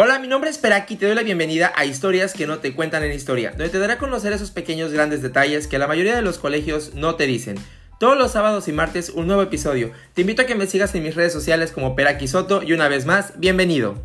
Hola, mi nombre es Peraki y te doy la bienvenida a Historias que no te cuentan en historia, donde te daré a conocer esos pequeños grandes detalles que la mayoría de los colegios no te dicen. Todos los sábados y martes un nuevo episodio. Te invito a que me sigas en mis redes sociales como Peraki Soto y una vez más, bienvenido.